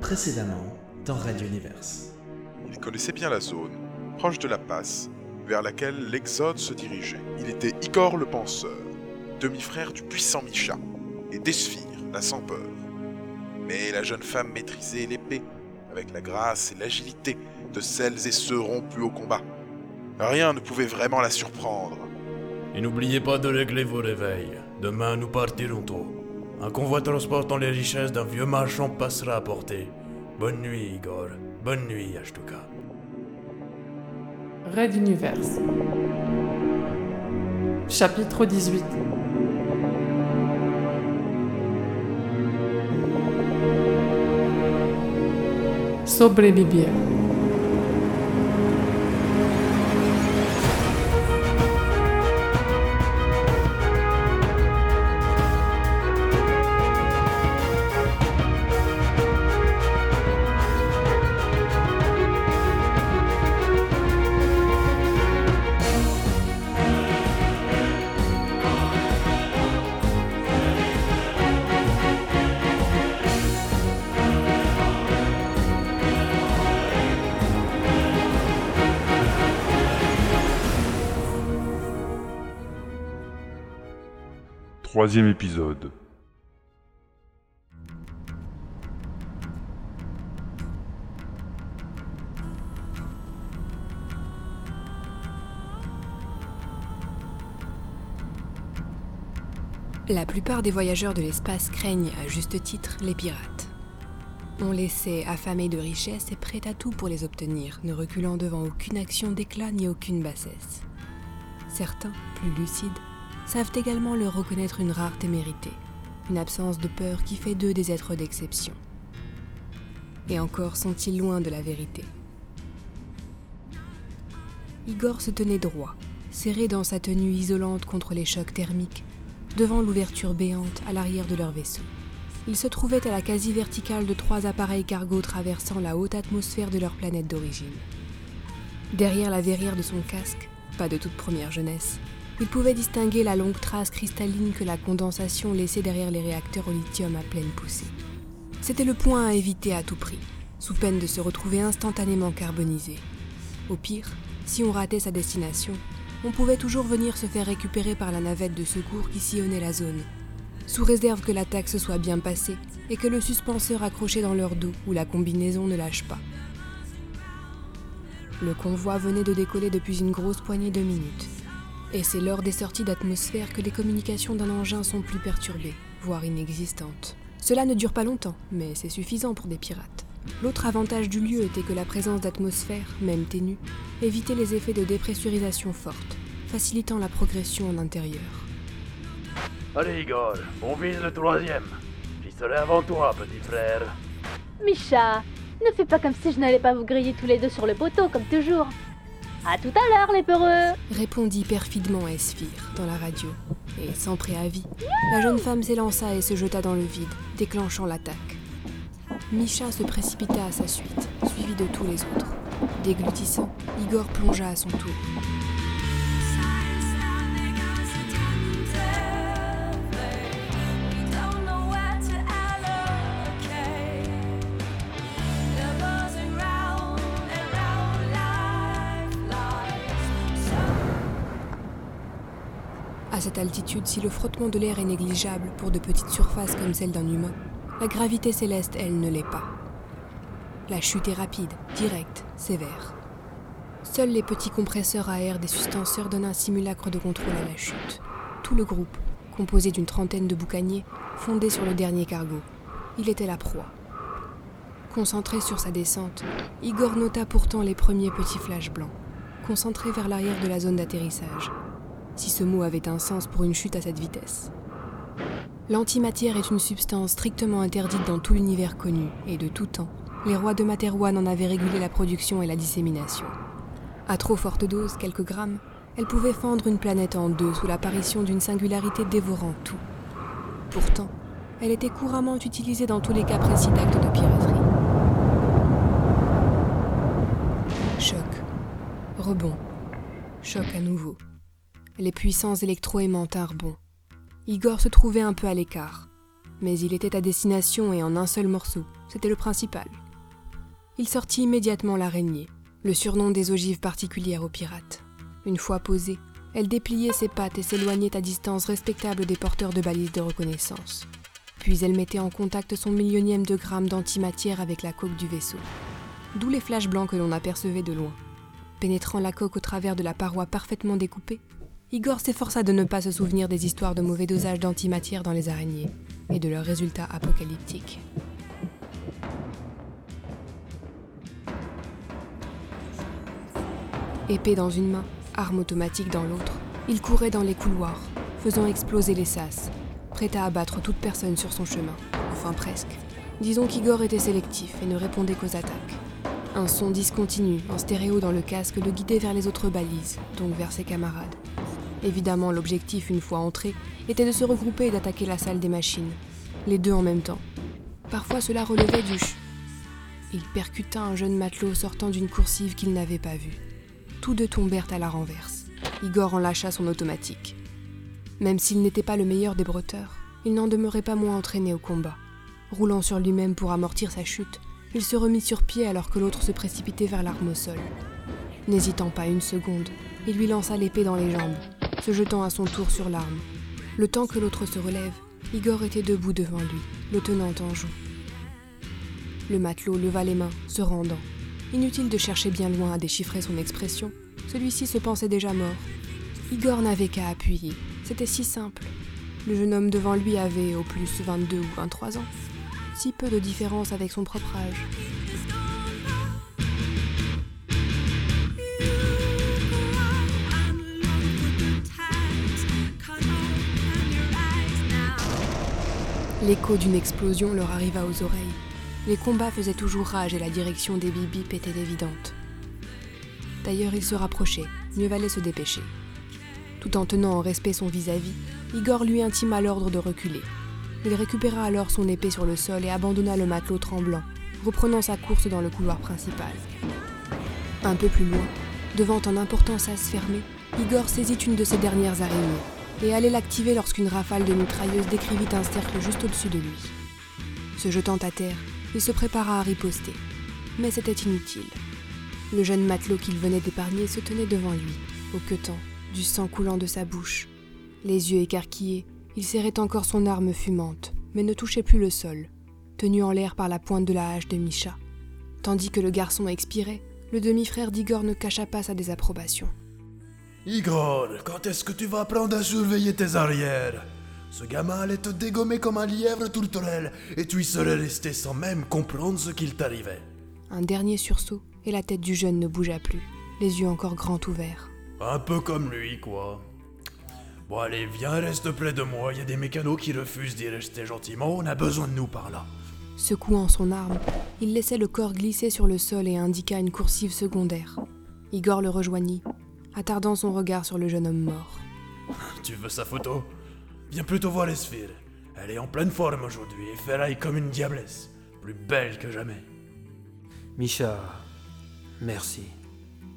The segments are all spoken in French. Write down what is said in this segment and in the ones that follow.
Précédemment, dans Radio Universe. Il connaissait bien la zone, proche de la passe, vers laquelle l'Exode se dirigeait. Il était Igor le Penseur, demi-frère du puissant Misha, et d'Esphire, la sans peur. Mais la jeune femme maîtrisait l'épée, avec la grâce et l'agilité de celles et ceux rompus au combat. Rien ne pouvait vraiment la surprendre. Et n'oubliez pas de régler vos réveils. Demain, nous partirons tôt. Un convoi transportant les richesses d'un vieux marchand passera à portée. Bonne nuit, Igor. Bonne nuit, Ashtuka. Red Universe. Chapitre 18 Sobrevivir. Troisième épisode. La plupart des voyageurs de l'espace craignent à juste titre les pirates. On les sait affamés de richesses et prêts à tout pour les obtenir, ne reculant devant aucune action d'éclat ni aucune bassesse. Certains, plus lucides, savent également leur reconnaître une rare témérité, une absence de peur qui fait d'eux des êtres d'exception. Et encore sont-ils loin de la vérité. Igor se tenait droit, serré dans sa tenue isolante contre les chocs thermiques, devant l'ouverture béante à l'arrière de leur vaisseau. Il se trouvait à la quasi-verticale de trois appareils cargo traversant la haute atmosphère de leur planète d'origine. Derrière la verrière de son casque, pas de toute première jeunesse, il pouvait distinguer la longue trace cristalline que la condensation laissait derrière les réacteurs au lithium à pleine poussée. C'était le point à éviter à tout prix, sous peine de se retrouver instantanément carbonisé. Au pire, si on ratait sa destination, on pouvait toujours venir se faire récupérer par la navette de secours qui sillonnait la zone, sous réserve que l'attaque se soit bien passée et que le suspenseur accroché dans leur dos ou la combinaison ne lâche pas. Le convoi venait de décoller depuis une grosse poignée de minutes, et c'est lors des sorties d'atmosphère que les communications d'un engin sont plus perturbées, voire inexistantes. Cela ne dure pas longtemps, mais c'est suffisant pour des pirates. L'autre avantage du lieu était que la présence d'atmosphère, même ténue, évitait les effets de dépressurisation forte, facilitant la progression en intérieur. Allez, Igor, on vise le troisième. J'y serai avant toi, petit frère. Micha, ne fais pas comme si je n'allais pas vous griller tous les deux sur le poteau, comme toujours. À tout à l'heure, les peureux répondit perfidement Esphire dans la radio. Et sans préavis, la jeune femme s'élança et se jeta dans le vide, déclenchant l'attaque. Misha se précipita à sa suite, suivi de tous les autres. Déglutissant, Igor plongea à son tour. Cette altitude, si le frottement de l'air est négligeable pour de petites surfaces comme celle d'un humain, la gravité céleste, elle, ne l'est pas. La chute est rapide, directe, sévère. Seuls les petits compresseurs à air des sustenseurs donnent un simulacre de contrôle à la chute. Tout le groupe, composé d'une trentaine de boucaniers, fondé sur le dernier cargo. Il était la proie. Concentré sur sa descente, Igor nota pourtant les premiers petits flashs blancs, concentrés vers l'arrière de la zone d'atterrissage, si ce mot avait un sens pour une chute à cette vitesse. L'antimatière est une substance strictement interdite dans tout l'univers connu, et de tout temps, les rois de Materwan en avaient régulé la production et la dissémination. À trop forte dose, quelques grammes, elle pouvait fendre une planète en deux sous l'apparition d'une singularité dévorant tout. Pourtant, elle était couramment utilisée dans tous les cas précis d'actes de piraterie. Choc. Rebond. Choc à nouveau. Les puissants électroaimants tinrent bon. Igor se trouvait un peu à l'écart. Mais il était à destination et en un seul morceau, c'était le principal. Il sortit immédiatement l'araignée, le surnom des ogives particulières aux pirates. Une fois posée, elle dépliait ses pattes et s'éloignait à distance respectable des porteurs de balises de reconnaissance. Puis elle mettait en contact son millionième de gramme d'antimatière avec la coque du vaisseau. D'où les flashs blancs que l'on apercevait de loin. Pénétrant la coque au travers de la paroi parfaitement découpée, Igor s'efforça de ne pas se souvenir des histoires de mauvais dosage d'antimatière dans les araignées et de leurs résultats apocalyptiques. Épée dans une main, arme automatique dans l'autre, il courait dans les couloirs, faisant exploser les sas, prêt à abattre toute personne sur son chemin, enfin presque. Disons qu'Igor était sélectif et ne répondait qu'aux attaques. Un son discontinu, en stéréo dans le casque, le guidait vers les autres balises, donc vers ses camarades. Évidemment, l'objectif, une fois entré, était de se regrouper et d'attaquer la salle des machines. Les deux en même temps. Parfois, cela relevait du ch. Il percuta un jeune matelot sortant d'une coursive qu'il n'avait pas vue. Tous deux tombèrent à la renverse. Igor en lâcha son automatique. Même s'il n'était pas le meilleur des bretteurs, il n'en demeurait pas moins entraîné au combat. Roulant sur lui-même pour amortir sa chute, il se remit sur pied alors que l'autre se précipitait vers l'arme au sol. N'hésitant pas une seconde, il lui lança l'épée dans les jambes, se jetant à son tour sur l'arme. Le temps que l'autre se relève, Igor était debout devant lui, le tenant en joue. Le matelot leva les mains, se rendant. Inutile de chercher bien loin à déchiffrer son expression, celui-ci se pensait déjà mort. Igor n'avait qu'à appuyer, c'était si simple. Le jeune homme devant lui avait au plus 22 ou 23 ans. Si peu de différence avec son propre âge. L'écho d'une explosion leur arriva aux oreilles. Les combats faisaient toujours rage et la direction des bip était évidente. D'ailleurs, il se rapprochait, mieux valait se dépêcher. Tout en tenant en respect son vis-à-vis, Igor lui intima l'ordre de reculer. Il récupéra alors son épée sur le sol et abandonna le matelot tremblant, reprenant sa course dans le couloir principal. Un peu plus loin, devant un important sas fermé, Igor saisit une de ses dernières araignées et allait l'activer lorsqu'une rafale de mitrailleuse décrivit un cercle juste au-dessus de lui. Se jetant à terre, il se prépara à riposter. Mais c'était inutile. Le jeune matelot qu'il venait d'épargner se tenait devant lui, au du sang coulant de sa bouche. Les yeux écarquillés, il serrait encore son arme fumante, mais ne touchait plus le sol, tenu en l'air par la pointe de la hache de Micha. Tandis que le garçon expirait, le demi-frère d'Igor ne cacha pas sa désapprobation. Igor, quand est-ce que tu vas apprendre à surveiller tes arrières? Ce gamin allait te dégommer comme un lièvre tourterelle, et tu y serais resté sans même comprendre ce qu'il t'arrivait. Un dernier sursaut, et la tête du jeune ne bougea plus, les yeux encore grands ouverts. Un peu comme lui, quoi. Bon allez, viens, reste près de moi, il y a des mécanos qui refusent d'y rester gentiment, on a besoin de nous par là. Secouant son arme, il laissait le corps glisser sur le sol et indiqua une coursive secondaire. Igor le rejoignit, attardant son regard sur le jeune homme mort. Tu veux sa photo? Viens plutôt voir Esphire. Elle est en pleine forme aujourd'hui et ferraille comme une diablesse, plus belle que jamais. Micha, merci.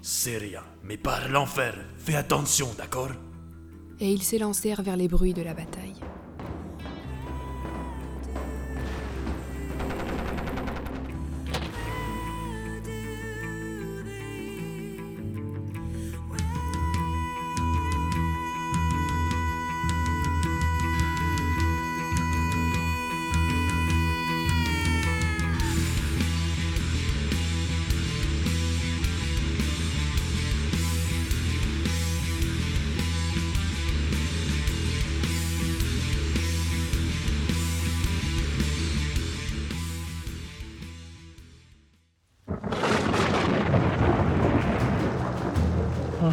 C'est rien, mais par l'enfer, fais attention, d'accord? Et ils s'élancèrent vers les bruits de la bataille.